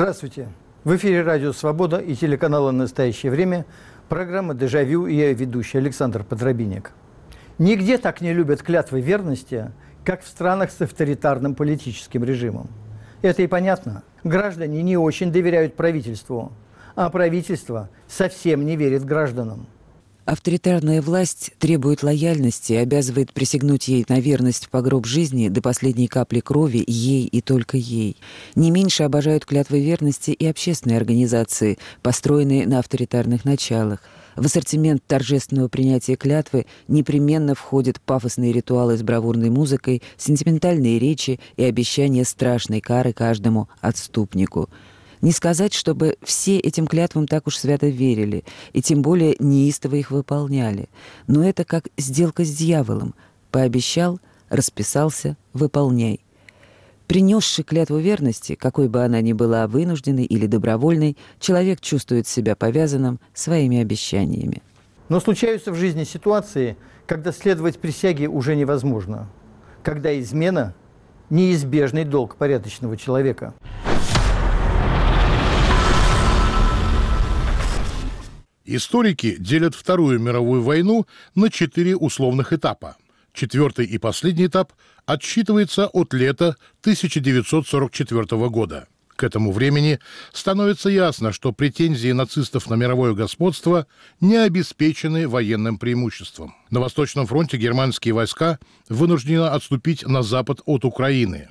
Здравствуйте. В эфире Радио Свобода и телеканала «Настоящее время» программа «Дежавю» и я ведущий Александр Подробинник. Нигде так не любят клятвы верности, как в странах с авторитарным политическим режимом. Это и понятно. Граждане не очень доверяют правительству, а правительство совсем не верит гражданам. Авторитарная власть требует лояльности и обязывает присягнуть ей на верность в погроб жизни до последней капли крови ей и только ей. Не меньше обожают клятвы верности и общественные организации, построенные на авторитарных началах. В ассортимент торжественного принятия клятвы непременно входят пафосные ритуалы с бравурной музыкой, сентиментальные речи и обещания страшной кары каждому отступнику – не сказать, чтобы все этим клятвам так уж свято верили, и тем более неистово их выполняли. Но это как сделка с дьяволом. Пообещал, расписался, выполняй. Принесший клятву верности, какой бы она ни была вынужденной или добровольной, человек чувствует себя повязанным своими обещаниями. Но случаются в жизни ситуации, когда следовать присяге уже невозможно, когда измена – неизбежный долг порядочного человека. Историки делят Вторую мировую войну на четыре условных этапа. Четвертый и последний этап отсчитывается от лета 1944 года. К этому времени становится ясно, что претензии нацистов на мировое господство не обеспечены военным преимуществом. На Восточном фронте германские войска вынуждены отступить на запад от Украины.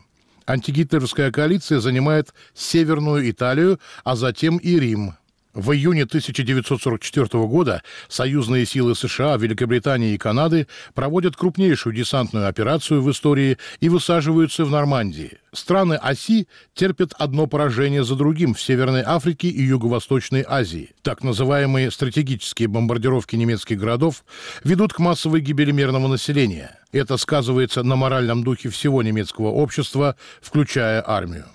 Антигитлеровская коалиция занимает Северную Италию, а затем и Рим. В июне 1944 года союзные силы США, Великобритании и Канады проводят крупнейшую десантную операцию в истории и высаживаются в Нормандии. Страны оси терпят одно поражение за другим в Северной Африке и Юго-Восточной Азии. Так называемые стратегические бомбардировки немецких городов ведут к массовой гибели мирного населения. Это сказывается на моральном духе всего немецкого общества, включая армию.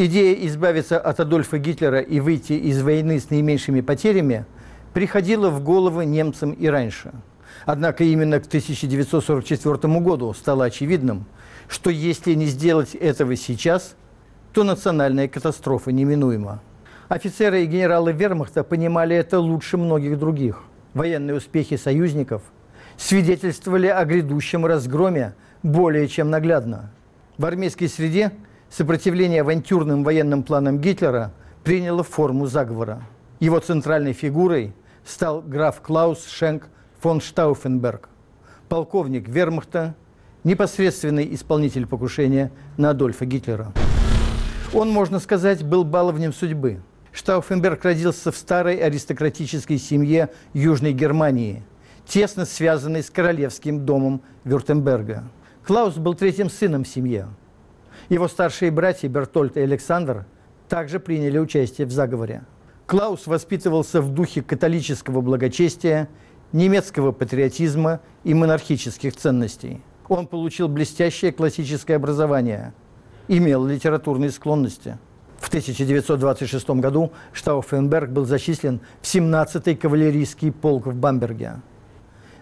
Идея избавиться от Адольфа Гитлера и выйти из войны с наименьшими потерями приходила в голову немцам и раньше. Однако именно к 1944 году стало очевидным, что если не сделать этого сейчас, то национальная катастрофа неминуема. Офицеры и генералы вермахта понимали это лучше многих других. Военные успехи союзников свидетельствовали о грядущем разгроме более чем наглядно. В армейской среде – сопротивление авантюрным военным планам Гитлера приняло форму заговора. Его центральной фигурой стал граф Клаус Шенк фон Штауфенберг, полковник вермахта, непосредственный исполнитель покушения на Адольфа Гитлера. Он, можно сказать, был баловнем судьбы. Штауфенберг родился в старой аристократической семье Южной Германии, тесно связанной с королевским домом Вюртемберга. Клаус был третьим сыном в семье. Его старшие братья Бертольд и Александр также приняли участие в заговоре. Клаус воспитывался в духе католического благочестия, немецкого патриотизма и монархических ценностей. Он получил блестящее классическое образование, имел литературные склонности. В 1926 году Штауфенберг был зачислен в 17-й кавалерийский полк в Бамберге.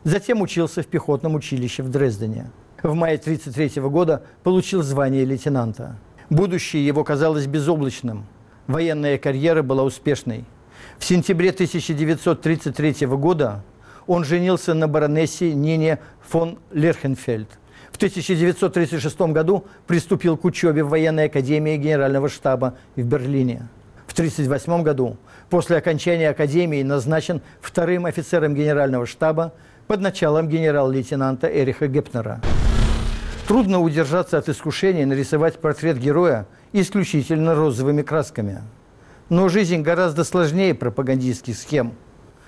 Затем учился в пехотном училище в Дрездене в мае 1933 года получил звание лейтенанта. Будущее его казалось безоблачным. Военная карьера была успешной. В сентябре 1933 года он женился на баронессе Нине фон Лерхенфельд. В 1936 году приступил к учебе в военной академии генерального штаба в Берлине. В 1938 году, после окончания академии, назначен вторым офицером генерального штаба под началом генерал-лейтенанта Эриха Гепнера. Трудно удержаться от искушения нарисовать портрет героя исключительно розовыми красками. Но жизнь гораздо сложнее пропагандистских схем,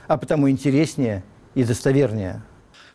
а потому интереснее и достовернее.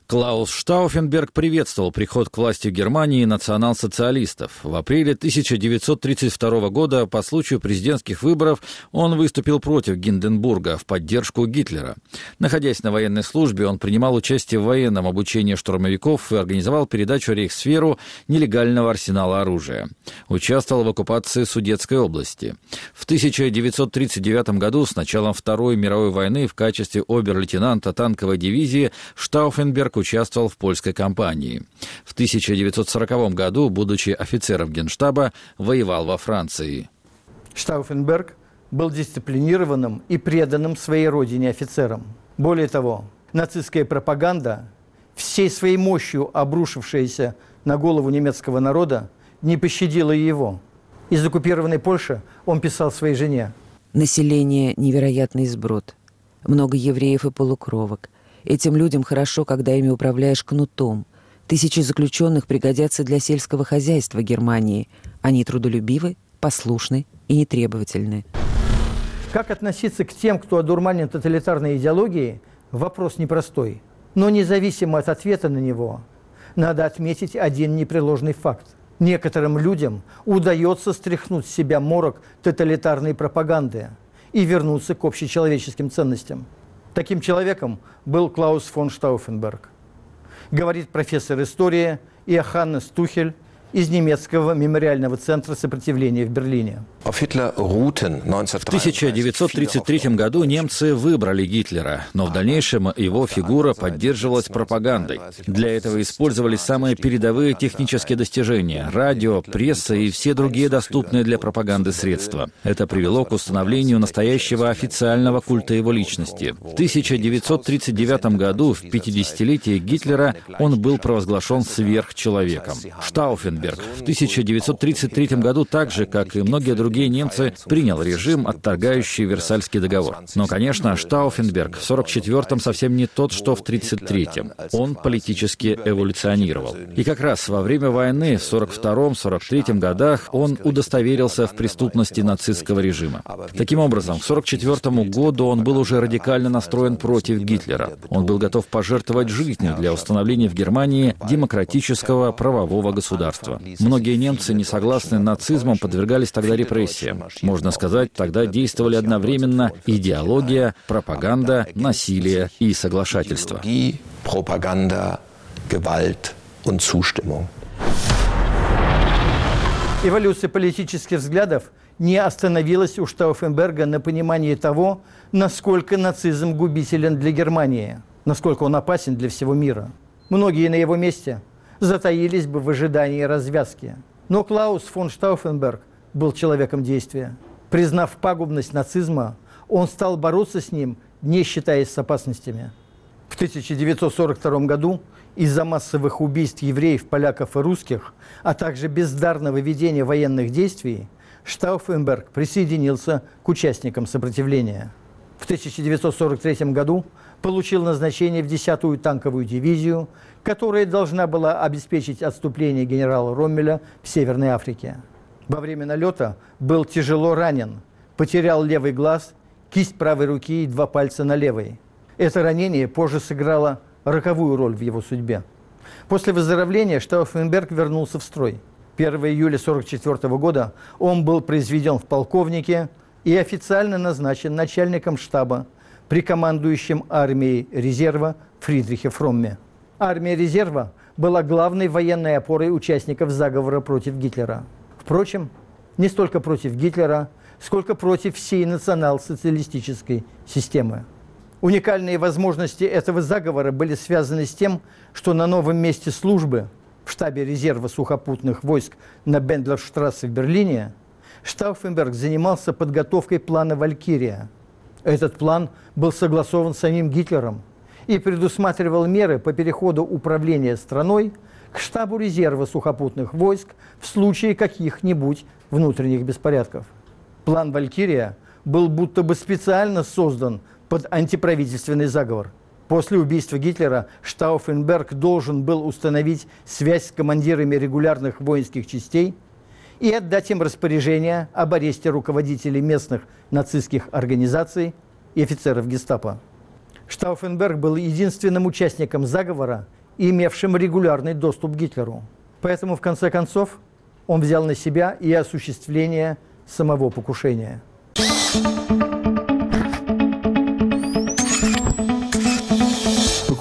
Клаус Штауфенберг приветствовал приход к власти Германии национал-социалистов. В апреле 1932 года по случаю президентских выборов он выступил против Гинденбурга в поддержку Гитлера. Находясь на военной службе, он принимал участие в военном обучении штурмовиков и организовал передачу Рейхсферу нелегального арсенала оружия. Участвовал в оккупации Судетской области. В 1939 году с началом Второй мировой войны в качестве обер-лейтенанта танковой дивизии Штауфенберг Штауфенберг участвовал в польской кампании. В 1940 году, будучи офицером генштаба, воевал во Франции. Штауфенберг был дисциплинированным и преданным своей родине офицером. Более того, нацистская пропаганда, всей своей мощью обрушившаяся на голову немецкого народа, не пощадила его. Из оккупированной Польши он писал своей жене. Население – невероятный сброд. Много евреев и полукровок. Этим людям хорошо, когда ими управляешь кнутом. Тысячи заключенных пригодятся для сельского хозяйства Германии. Они трудолюбивы, послушны и нетребовательны. Как относиться к тем, кто одурманен тоталитарной идеологией, вопрос непростой. Но независимо от ответа на него, надо отметить один непреложный факт. Некоторым людям удается стряхнуть с себя морок тоталитарной пропаганды и вернуться к общечеловеческим ценностям. Таким человеком был Клаус фон Штауфенберг. Говорит профессор истории Иоханнес Тухель из немецкого мемориального центра сопротивления в Берлине. В 1933 году немцы выбрали Гитлера, но в дальнейшем его фигура поддерживалась пропагандой. Для этого использовались самые передовые технические достижения – радио, пресса и все другие доступные для пропаганды средства. Это привело к установлению настоящего официального культа его личности. В 1939 году, в 50-летие Гитлера, он был провозглашен сверхчеловеком. Штауфенберг в 1933 году, так же, как и многие другие немцы, принял режим, отторгающий Версальский договор. Но, конечно, Штауфенберг в 44-м совсем не тот, что в 33-м. Он политически эволюционировал. И как раз во время войны в 42-м, 43-м годах он удостоверился в преступности нацистского режима. Таким образом, к 44 году он был уже радикально настроен против Гитлера. Он был готов пожертвовать жизнью для установления в Германии демократического правового государства. Многие немцы, не согласные нацизмом, подвергались тогда репрессиям репрессиям. Можно сказать, тогда действовали одновременно идеология, пропаганда, насилие и соглашательство. Пропаганда, Gewalt und Zustimmung. Эволюция политических взглядов не остановилась у Штауфенберга на понимании того, насколько нацизм губителен для Германии, насколько он опасен для всего мира. Многие на его месте затаились бы в ожидании развязки. Но Клаус фон Штауфенберг был человеком действия. Признав пагубность нацизма, он стал бороться с ним, не считаясь с опасностями. В 1942 году из-за массовых убийств евреев, поляков и русских, а также бездарного ведения военных действий, Штауфенберг присоединился к участникам сопротивления. В 1943 году получил назначение в 10-ю танковую дивизию, которая должна была обеспечить отступление генерала Роммеля в Северной Африке во время налета был тяжело ранен, потерял левый глаз, кисть правой руки и два пальца на левой. Это ранение позже сыграло роковую роль в его судьбе. После выздоровления Штауфенберг вернулся в строй. 1 июля 1944 года он был произведен в полковнике и официально назначен начальником штаба при командующем армией резерва Фридрихе Фромме. Армия резерва была главной военной опорой участников заговора против Гитлера. Впрочем, не столько против Гитлера, сколько против всей национал-социалистической системы. Уникальные возможности этого заговора были связаны с тем, что на новом месте службы в штабе резерва сухопутных войск на Бендлерштрассе в Берлине Штауфенберг занимался подготовкой плана «Валькирия». Этот план был согласован самим Гитлером и предусматривал меры по переходу управления страной – к штабу резерва сухопутных войск в случае каких-нибудь внутренних беспорядков. План «Валькирия» был будто бы специально создан под антиправительственный заговор. После убийства Гитлера Штауфенберг должен был установить связь с командирами регулярных воинских частей и отдать им распоряжение об аресте руководителей местных нацистских организаций и офицеров гестапо. Штауфенберг был единственным участником заговора, имевшим регулярный доступ к Гитлеру. Поэтому, в конце концов, он взял на себя и осуществление самого покушения.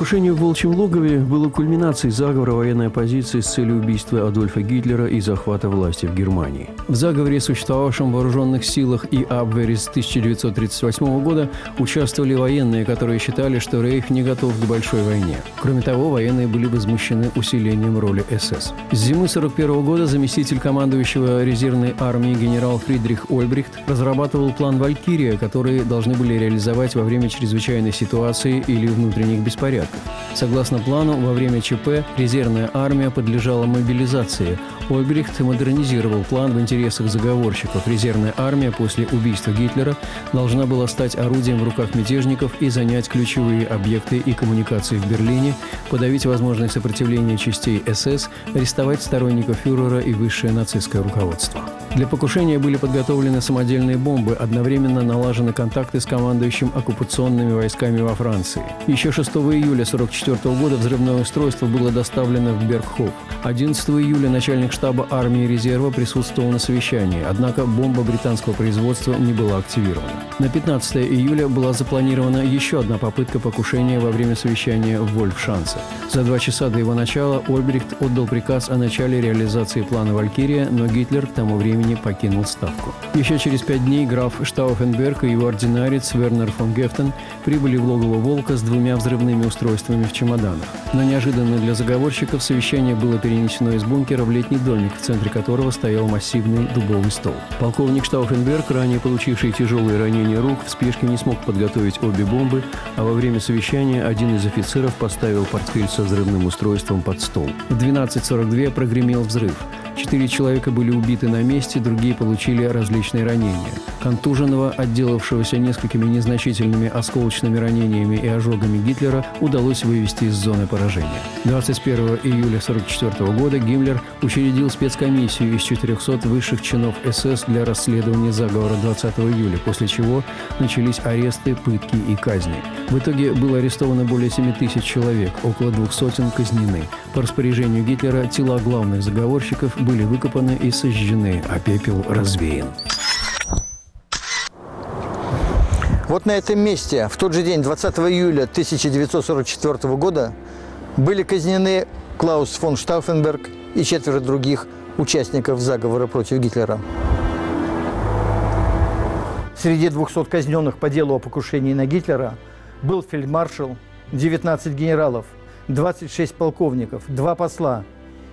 Покушение в Волчьем логове было кульминацией заговора военной оппозиции с целью убийства Адольфа Гитлера и захвата власти в Германии. В заговоре, существовавшем в вооруженных силах и Абвере с 1938 года, участвовали военные, которые считали, что Рейх не готов к большой войне. Кроме того, военные были возмущены усилением роли СС. С зимы 1941 года заместитель командующего резервной армии генерал Фридрих Ольбрихт разрабатывал план «Валькирия», который должны были реализовать во время чрезвычайной ситуации или внутренних беспорядков порядков. Согласно плану, во время ЧП резервная армия подлежала мобилизации. Ольбрихт модернизировал план в интересах заговорщиков. Резервная армия после убийства Гитлера должна была стать орудием в руках мятежников и занять ключевые объекты и коммуникации в Берлине, подавить возможное сопротивление частей СС, арестовать сторонников фюрера и высшее нацистское руководство. Для покушения были подготовлены самодельные бомбы, одновременно налажены контакты с командующим оккупационными войсками во Франции. Еще 6 июля 1944 года взрывное устройство было доставлено в Бергхоф. 11 июля начальник штаба армии резерва присутствовал на совещании, однако бомба британского производства не была активирована. На 15 июля была запланирована еще одна попытка покушения во время совещания в Вольфшанце. За два часа до его начала Ольбрихт отдал приказ о начале реализации плана «Валькирия», но Гитлер к тому времени покинул Ставку. Еще через пять дней граф Штауфенберг и его ординарец Вернер фон Гефтен прибыли в логово «Волка» с двумя взрывными устройствами в чемоданах. Но неожиданно для заговорщиков совещание было перенесено из бункера в летний домик, в центре которого стоял массивный дубовый стол. Полковник Штауфенберг, ранее получивший тяжелые ранения рук, в спешке не смог подготовить обе бомбы, а во время совещания один из офицеров поставил портфель со взрывным устройством под стол. В 12.42 прогремел взрыв. Четыре человека были убиты на месте, другие получили различные ранения. Контуженного, отделавшегося несколькими незначительными осколочными ранениями и ожогами Гитлера, удалось вывести из зоны поражения. 21 июля 1944 года Гиммлер учредил спецкомиссию из 400 высших чинов СС для расследования заговора 20 июля, после чего начались аресты, пытки и казни. В итоге было арестовано более 7 тысяч человек, около двух сотен казнены. По распоряжению Гитлера тела главных заговорщиков были выкопаны и сожжены, а пепел развеян. Вот на этом месте в тот же день, 20 июля 1944 года, были казнены Клаус фон Штауфенберг и четверо других участников заговора против Гитлера. Среди 200 казненных по делу о покушении на Гитлера был фельдмаршал, 19 генералов, 26 полковников, два посла,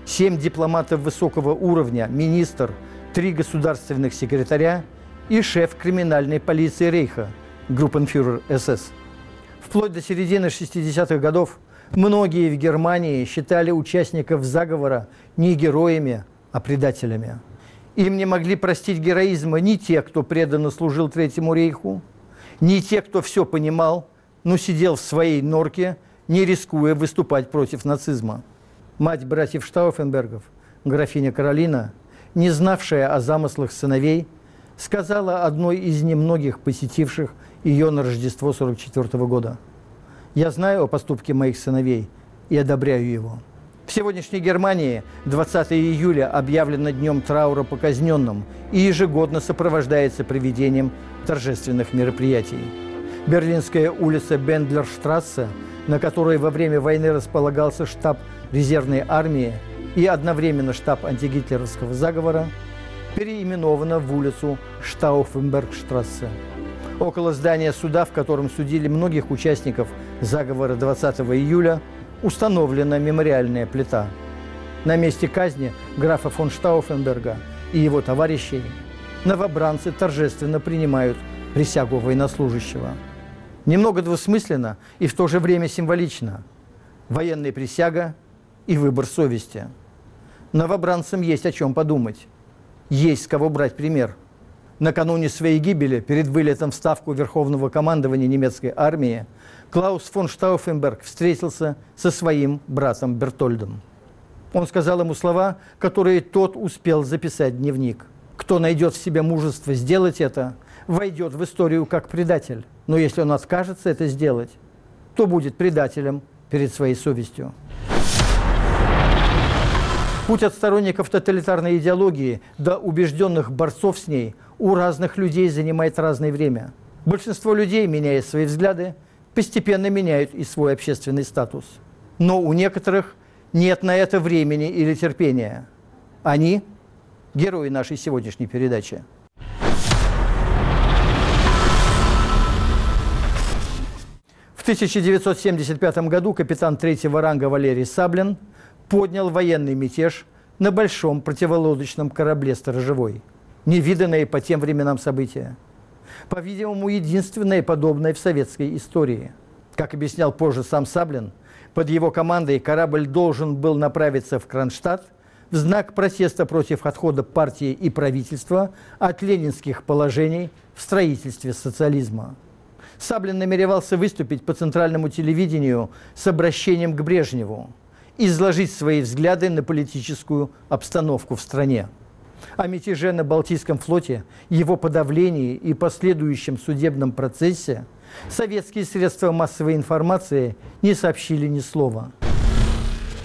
семь дипломатов высокого уровня, министр, три государственных секретаря и шеф криминальной полиции Рейха, группенфюрер СС. Вплоть до середины 60-х годов многие в Германии считали участников заговора не героями, а предателями. Им не могли простить героизма ни те, кто преданно служил Третьему рейху, ни те, кто все понимал, но сидел в своей норке, не рискуя выступать против нацизма мать братьев Штауфенбергов, графиня Каролина, не знавшая о замыслах сыновей, сказала одной из немногих посетивших ее на Рождество 44 года. «Я знаю о поступке моих сыновей и одобряю его». В сегодняшней Германии 20 июля объявлено днем траура по казненным и ежегодно сопровождается проведением торжественных мероприятий. Берлинская улица Бендлерштрассе, на которой во время войны располагался штаб резервной армии и одновременно штаб антигитлеровского заговора, переименована в улицу Штауфенбергштрассе. Около здания суда, в котором судили многих участников заговора 20 июля, установлена мемориальная плита. На месте казни графа фон Штауфенберга и его товарищей новобранцы торжественно принимают присягу военнослужащего. Немного двусмысленно и в то же время символично. Военная присяга – и выбор совести. Новобранцам есть о чем подумать. Есть с кого брать пример. Накануне своей гибели, перед вылетом в ставку Верховного командования немецкой армии, Клаус фон Штауфенберг встретился со своим братом Бертольдом. Он сказал ему слова, которые тот успел записать в дневник. Кто найдет в себе мужество сделать это, войдет в историю как предатель. Но если он откажется это сделать, то будет предателем перед своей совестью. Путь от сторонников тоталитарной идеологии до убежденных борцов с ней у разных людей занимает разное время. Большинство людей, меняя свои взгляды, постепенно меняют и свой общественный статус. Но у некоторых нет на это времени или терпения. Они – герои нашей сегодняшней передачи. В 1975 году капитан третьего ранга Валерий Саблин поднял военный мятеж на большом противолодочном корабле «Сторожевой». Невиданное по тем временам событие. По-видимому, единственное подобное в советской истории. Как объяснял позже сам Саблин, под его командой корабль должен был направиться в Кронштадт в знак протеста против отхода партии и правительства от ленинских положений в строительстве социализма. Саблин намеревался выступить по центральному телевидению с обращением к Брежневу, изложить свои взгляды на политическую обстановку в стране. О мятеже на Балтийском флоте, его подавлении и последующем судебном процессе советские средства массовой информации не сообщили ни слова.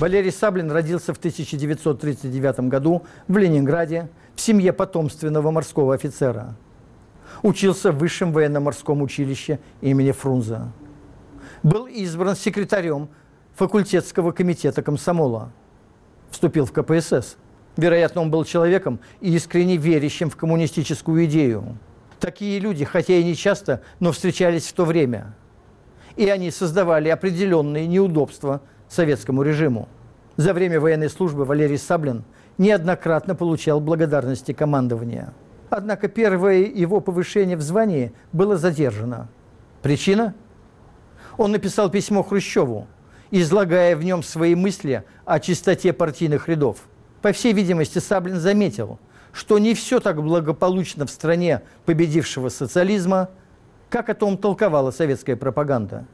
Валерий Саблин родился в 1939 году в Ленинграде в семье потомственного морского офицера. Учился в Высшем военно-морском училище имени Фрунзе. Был избран секретарем факультетского комитета комсомола. Вступил в КПСС. Вероятно, он был человеком, искренне верящим в коммунистическую идею. Такие люди, хотя и не часто, но встречались в то время. И они создавали определенные неудобства советскому режиму. За время военной службы Валерий Саблин неоднократно получал благодарности командования. Однако первое его повышение в звании было задержано. Причина? Он написал письмо Хрущеву, излагая в нем свои мысли о чистоте партийных рядов. По всей видимости, Саблин заметил, что не все так благополучно в стране победившего социализма, как о том толковала советская пропаганда.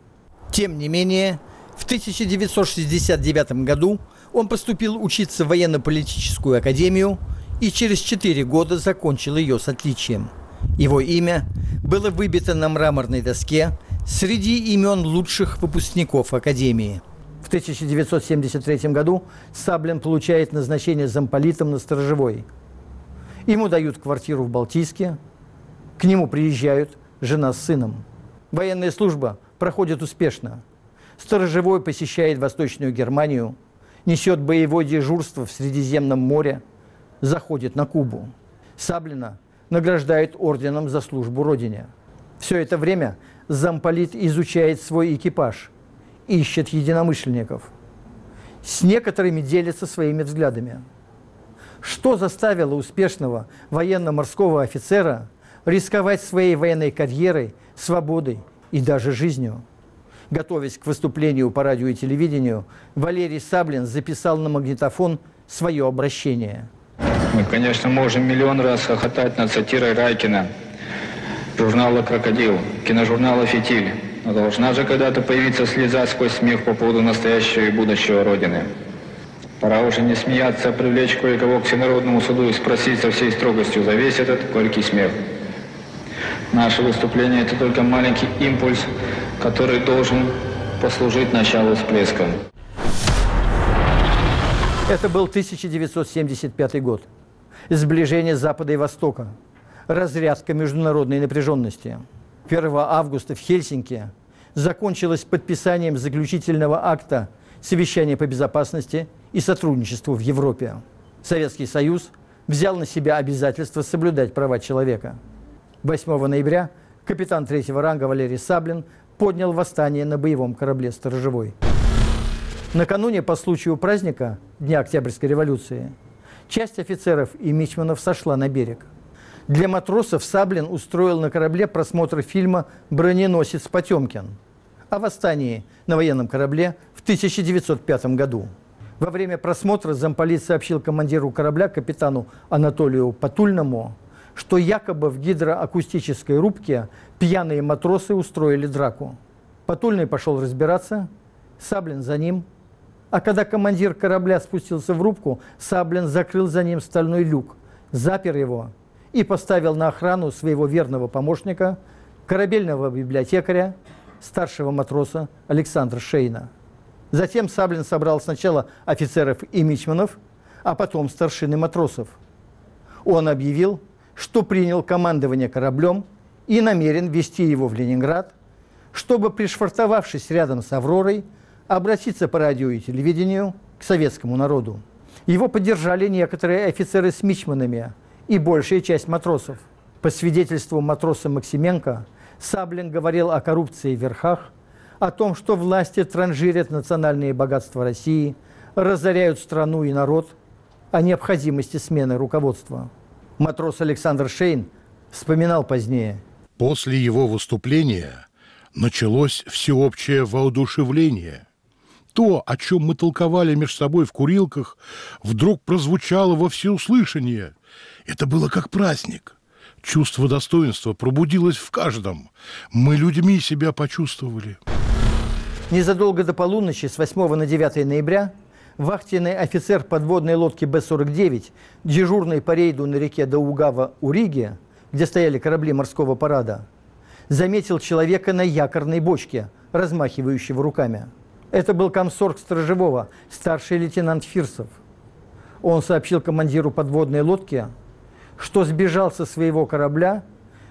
Тем не менее, в 1969 году он поступил учиться в военно-политическую академию и через четыре года закончил ее с отличием. Его имя было выбито на мраморной доске среди имен лучших выпускников Академии. В 1973 году Саблин получает назначение замполитом на Сторожевой. Ему дают квартиру в Балтийске, к нему приезжают жена с сыном. Военная служба проходит успешно. Сторожевой посещает Восточную Германию, несет боевое дежурство в Средиземном море, заходит на Кубу. Саблина награждают орденом за службу Родине. Все это время замполит изучает свой экипаж, ищет единомышленников. С некоторыми делится своими взглядами. Что заставило успешного военно-морского офицера рисковать своей военной карьерой, свободой и даже жизнью? Готовясь к выступлению по радио и телевидению, Валерий Саблин записал на магнитофон свое обращение. Мы, конечно, можем миллион раз хохотать над сатирой Райкина, журнала «Крокодил», киножурнала «Фитиль». Но должна же когда-то появиться слеза сквозь смех по поводу настоящего и будущего Родины. Пора уже не смеяться, а привлечь кое-кого к всенародному суду и спросить со всей строгостью за весь этот горький смех. Наше выступление – это только маленький импульс, который должен послужить началу всплеска. Это был 1975 год. Сближение Запада и Востока. Разрядка международной напряженности. 1 августа в Хельсинки закончилось подписанием заключительного акта совещания по безопасности и сотрудничеству в Европе. Советский Союз взял на себя обязательство соблюдать права человека. 8 ноября капитан третьего ранга Валерий Саблин поднял восстание на боевом корабле «Сторожевой». Накануне по случаю праздника, Дня Октябрьской революции, часть офицеров и мичманов сошла на берег – для матросов Саблин устроил на корабле просмотр фильма «Броненосец Потемкин» о восстании на военном корабле в 1905 году. Во время просмотра замполит сообщил командиру корабля, капитану Анатолию Патульному, что якобы в гидроакустической рубке пьяные матросы устроили драку. Патульный пошел разбираться, Саблин за ним. А когда командир корабля спустился в рубку, Саблин закрыл за ним стальной люк, запер его и поставил на охрану своего верного помощника, корабельного библиотекаря, старшего матроса Александра Шейна. Затем Саблин собрал сначала офицеров и мичманов, а потом старшины матросов. Он объявил, что принял командование кораблем и намерен вести его в Ленинград, чтобы, пришвартовавшись рядом с «Авророй», обратиться по радио и телевидению к советскому народу. Его поддержали некоторые офицеры с мичманами и большая часть матросов. По свидетельству матроса Максименко, Саблин говорил о коррупции в верхах, о том, что власти транжирят национальные богатства России, разоряют страну и народ, о необходимости смены руководства. Матрос Александр Шейн вспоминал позднее. После его выступления началось всеобщее воодушевление. То, о чем мы толковали между собой в курилках, вдруг прозвучало во всеуслышание. Это было как праздник. Чувство достоинства пробудилось в каждом. Мы людьми себя почувствовали. Незадолго до полуночи с 8 на 9 ноября вахтенный офицер подводной лодки Б-49, дежурный по рейду на реке Даугава у Риги, где стояли корабли морского парада, заметил человека на якорной бочке, размахивающего руками. Это был комсорг Сторожевого, старший лейтенант Фирсов. Он сообщил командиру подводной лодки, что сбежал со своего корабля,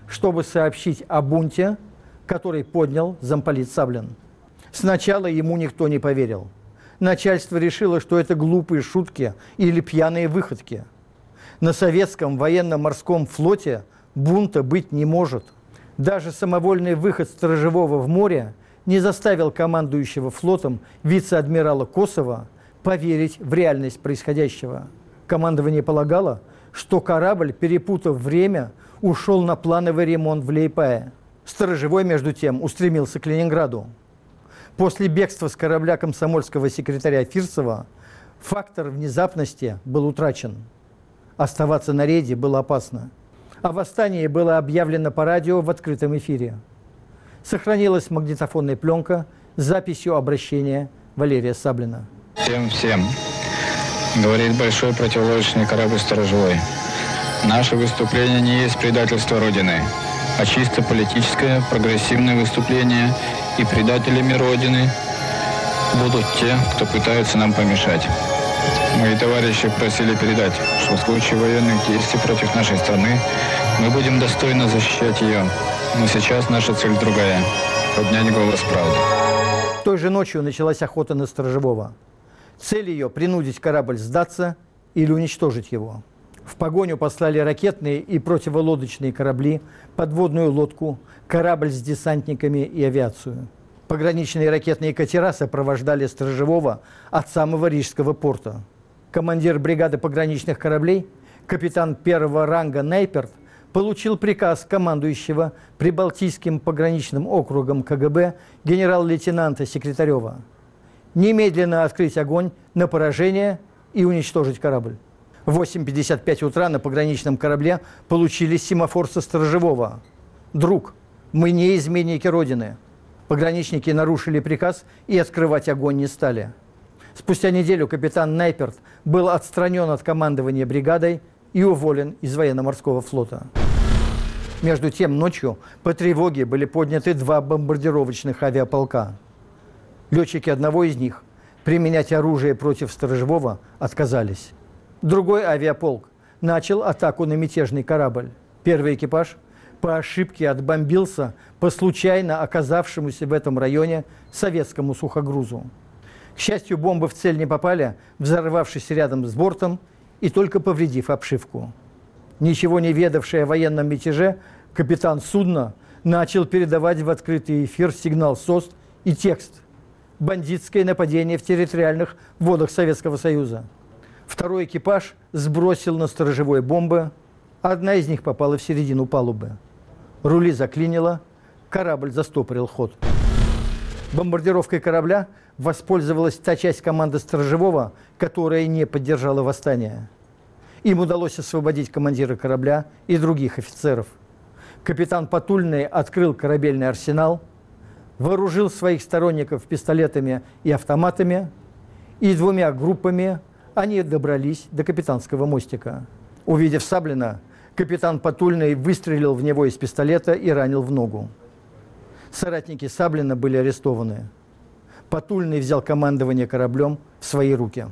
чтобы сообщить о бунте, который поднял замполит Саблин. Сначала ему никто не поверил. Начальство решило, что это глупые шутки или пьяные выходки. На советском военно-морском флоте бунта быть не может. Даже самовольный выход сторожевого в море не заставил командующего флотом вице-адмирала Косова поверить в реальность происходящего. Командование полагало, что корабль, перепутав время, ушел на плановый ремонт в Лейпае. Сторожевой, между тем, устремился к Ленинграду. После бегства с корабля комсомольского секретаря Фирсова фактор внезапности был утрачен. Оставаться на рейде было опасно. О восстании было объявлено по радио в открытом эфире. Сохранилась магнитофонная пленка с записью обращения Валерия Саблина. Всем-всем, говорит большой противолодочный корабль «Сторожевой». Наше выступление не есть предательство Родины, а чисто политическое, прогрессивное выступление – и предателями Родины будут те, кто пытаются нам помешать. Мои товарищи просили передать, что в случае военных действий против нашей страны мы будем достойно защищать ее. Но сейчас наша цель другая – поднять голос правды. Той же ночью началась охота на Сторожевого. Цель ее – принудить корабль сдаться или уничтожить его. В погоню послали ракетные и противолодочные корабли, подводную лодку, корабль с десантниками и авиацию. Пограничные ракетные катера сопровождали Сторожевого от самого Рижского порта. Командир бригады пограничных кораблей, капитан первого ранга Нейперт, получил приказ командующего Прибалтийским пограничным округом КГБ генерал-лейтенанта Секретарева немедленно открыть огонь на поражение и уничтожить корабль. В 8.55 утра на пограничном корабле получили семафор со сторожевого. «Друг, мы не изменники Родины». Пограничники нарушили приказ и открывать огонь не стали. Спустя неделю капитан Найперт был отстранен от командования бригадой и уволен из военно-морского флота. Между тем, ночью по тревоге были подняты два бомбардировочных авиаполка. Летчики одного из них применять оружие против Сторожевого отказались. Другой авиаполк начал атаку на мятежный корабль. Первый экипаж по ошибке отбомбился по случайно оказавшемуся в этом районе советскому сухогрузу. К счастью, бомбы в цель не попали, взорвавшись рядом с бортом и только повредив обшивку. Ничего не ведавший о военном мятеже, капитан судна начал передавать в открытый эфир сигнал СОС и текст «Бандитское нападение в территориальных водах Советского Союза». Второй экипаж сбросил на сторожевой бомбы. Одна из них попала в середину палубы. Рули заклинило, корабль застопорил ход. Бомбардировкой корабля воспользовалась та часть команды сторожевого, которая не поддержала восстание. Им удалось освободить командира корабля и других офицеров. Капитан Патульный открыл корабельный арсенал, вооружил своих сторонников пистолетами и автоматами и двумя группами они добрались до капитанского мостика. Увидев Саблина, капитан Патульный выстрелил в него из пистолета и ранил в ногу. Соратники Саблина были арестованы. Патульный взял командование кораблем в свои руки.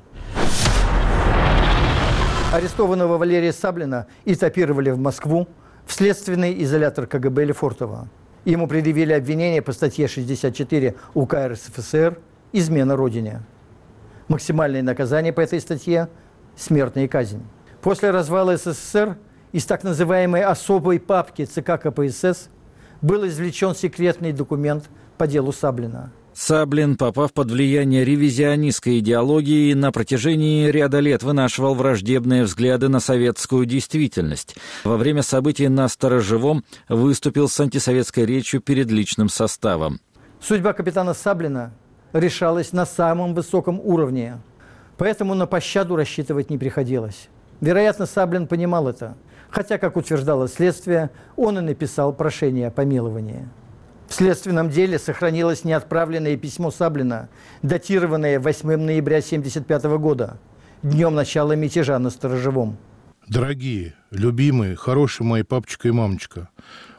Арестованного Валерия Саблина этапировали в Москву в следственный изолятор КГБ Лефортово. Ему предъявили обвинение по статье 64 УК РСФСР «Измена Родине». Максимальное наказание по этой статье – смертная казнь. После развала СССР из так называемой особой папки ЦК КПСС был извлечен секретный документ по делу Саблина. Саблин, попав под влияние ревизионистской идеологии, на протяжении ряда лет вынашивал враждебные взгляды на советскую действительность. Во время событий на Сторожевом выступил с антисоветской речью перед личным составом. Судьба капитана Саблина решалась на самом высоком уровне, поэтому на пощаду рассчитывать не приходилось. Вероятно, Саблин понимал это, хотя, как утверждало следствие, он и написал прошение о помиловании. В следственном деле сохранилось неотправленное письмо Саблина, датированное 8 ноября 1975 года, днем начала мятежа на Сторожевом. Дорогие, любимые, хорошие мои папочка и мамочка,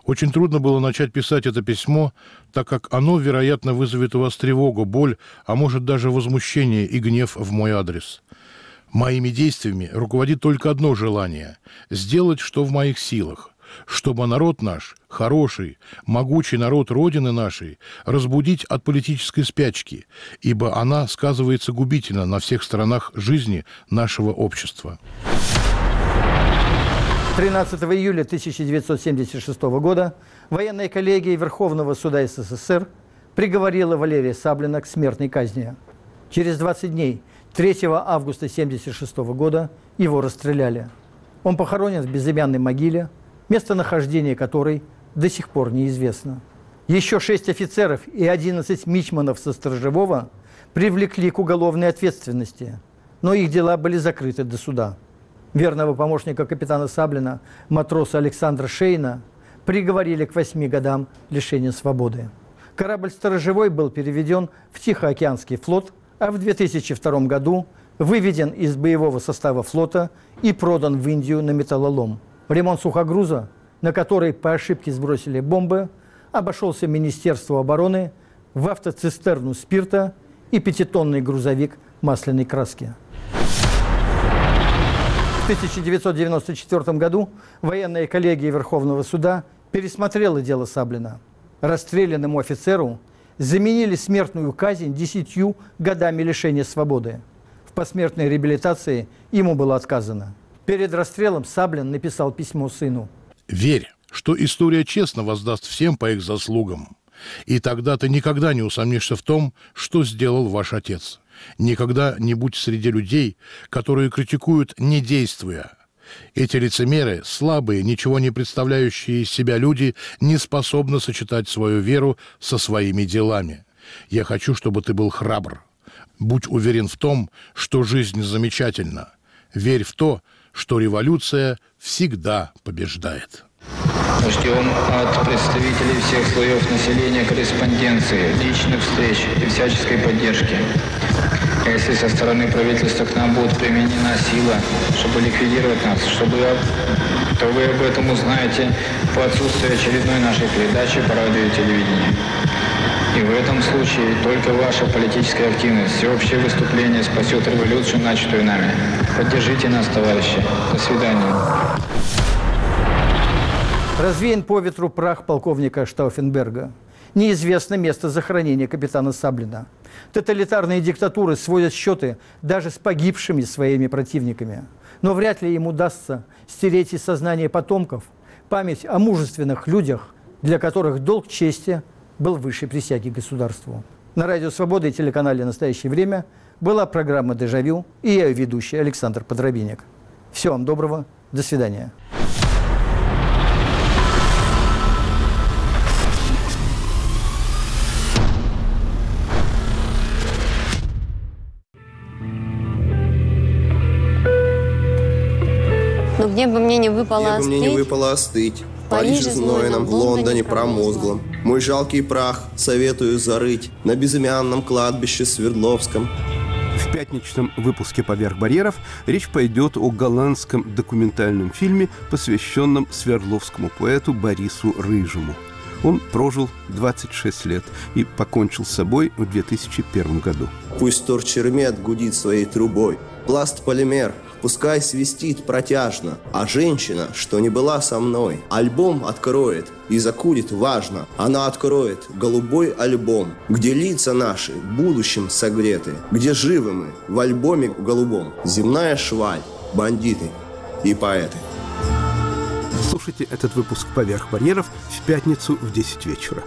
очень трудно было начать писать это письмо, так как оно, вероятно, вызовет у вас тревогу, боль, а может даже возмущение и гнев в мой адрес. Моими действиями руководит только одно желание – сделать, что в моих силах – чтобы народ наш, хороший, могучий народ Родины нашей, разбудить от политической спячки, ибо она сказывается губительно на всех сторонах жизни нашего общества. 13 июля 1976 года военная коллегия Верховного суда СССР приговорила Валерия Саблина к смертной казни. Через 20 дней, 3 августа 1976 года, его расстреляли. Он похоронен в безымянной могиле – местонахождение которой до сих пор неизвестно. Еще шесть офицеров и 11 мичманов со Сторожевого привлекли к уголовной ответственности, но их дела были закрыты до суда. Верного помощника капитана Саблина, матроса Александра Шейна, приговорили к восьми годам лишения свободы. Корабль «Сторожевой» был переведен в Тихоокеанский флот, а в 2002 году выведен из боевого состава флота и продан в Индию на металлолом – Ремонт сухогруза, на который по ошибке сбросили бомбы, обошелся Министерству обороны в автоцистерну спирта и пятитонный грузовик масляной краски. В 1994 году военная коллегия Верховного суда пересмотрела дело Саблина. Расстрелянному офицеру заменили смертную казнь десятью годами лишения свободы. В посмертной реабилитации ему было отказано. Перед расстрелом Саблин написал письмо сыну. «Верь, что история честно воздаст всем по их заслугам. И тогда ты никогда не усомнишься в том, что сделал ваш отец. Никогда не будь среди людей, которые критикуют, не действуя. Эти лицемеры, слабые, ничего не представляющие из себя люди, не способны сочетать свою веру со своими делами. Я хочу, чтобы ты был храбр. Будь уверен в том, что жизнь замечательна. Верь в то, что революция всегда побеждает. Ждем от представителей всех слоев населения корреспонденции, личных встреч и всяческой поддержки. Если со стороны правительства к нам будет применена сила, чтобы ликвидировать нас, чтобы, то вы об этом узнаете по отсутствии очередной нашей передачи по радио и телевидению. И в этом случае только ваша политическая активность, всеобщее выступление спасет революцию, начатую нами. Поддержите нас, товарищи. До свидания. Развеян по ветру прах полковника Штауфенберга. Неизвестно место захоронения капитана Саблина. Тоталитарные диктатуры сводят счеты даже с погибшими своими противниками. Но вряд ли им удастся стереть из сознания потомков память о мужественных людях, для которых долг чести – был выше присяги государству. На радио «Свобода» и телеканале «Настоящее время» была программа «Дежавю» и я ее ведущий Александр Подробинек. Всего вам доброго. До свидания. Но где бы мне не выпало где бы мне не выпало остыть, в Париже знойном, в Лондоне промозглом. Мой жалкий прах советую зарыть на безымянном кладбище Свердловском. В пятничном выпуске «Поверх барьеров» речь пойдет о голландском документальном фильме, посвященном свердловскому поэту Борису Рыжему. Он прожил 26 лет и покончил с собой в 2001 году. Пусть торчермет гудит своей трубой. Пласт-полимер пускай свистит протяжно, а женщина, что не была со мной, альбом откроет и закурит важно. Она откроет голубой альбом, где лица наши будущим согреты, где живы мы в альбоме голубом. Земная шваль, бандиты и поэты. Слушайте этот выпуск «Поверх барьеров» в пятницу в 10 вечера.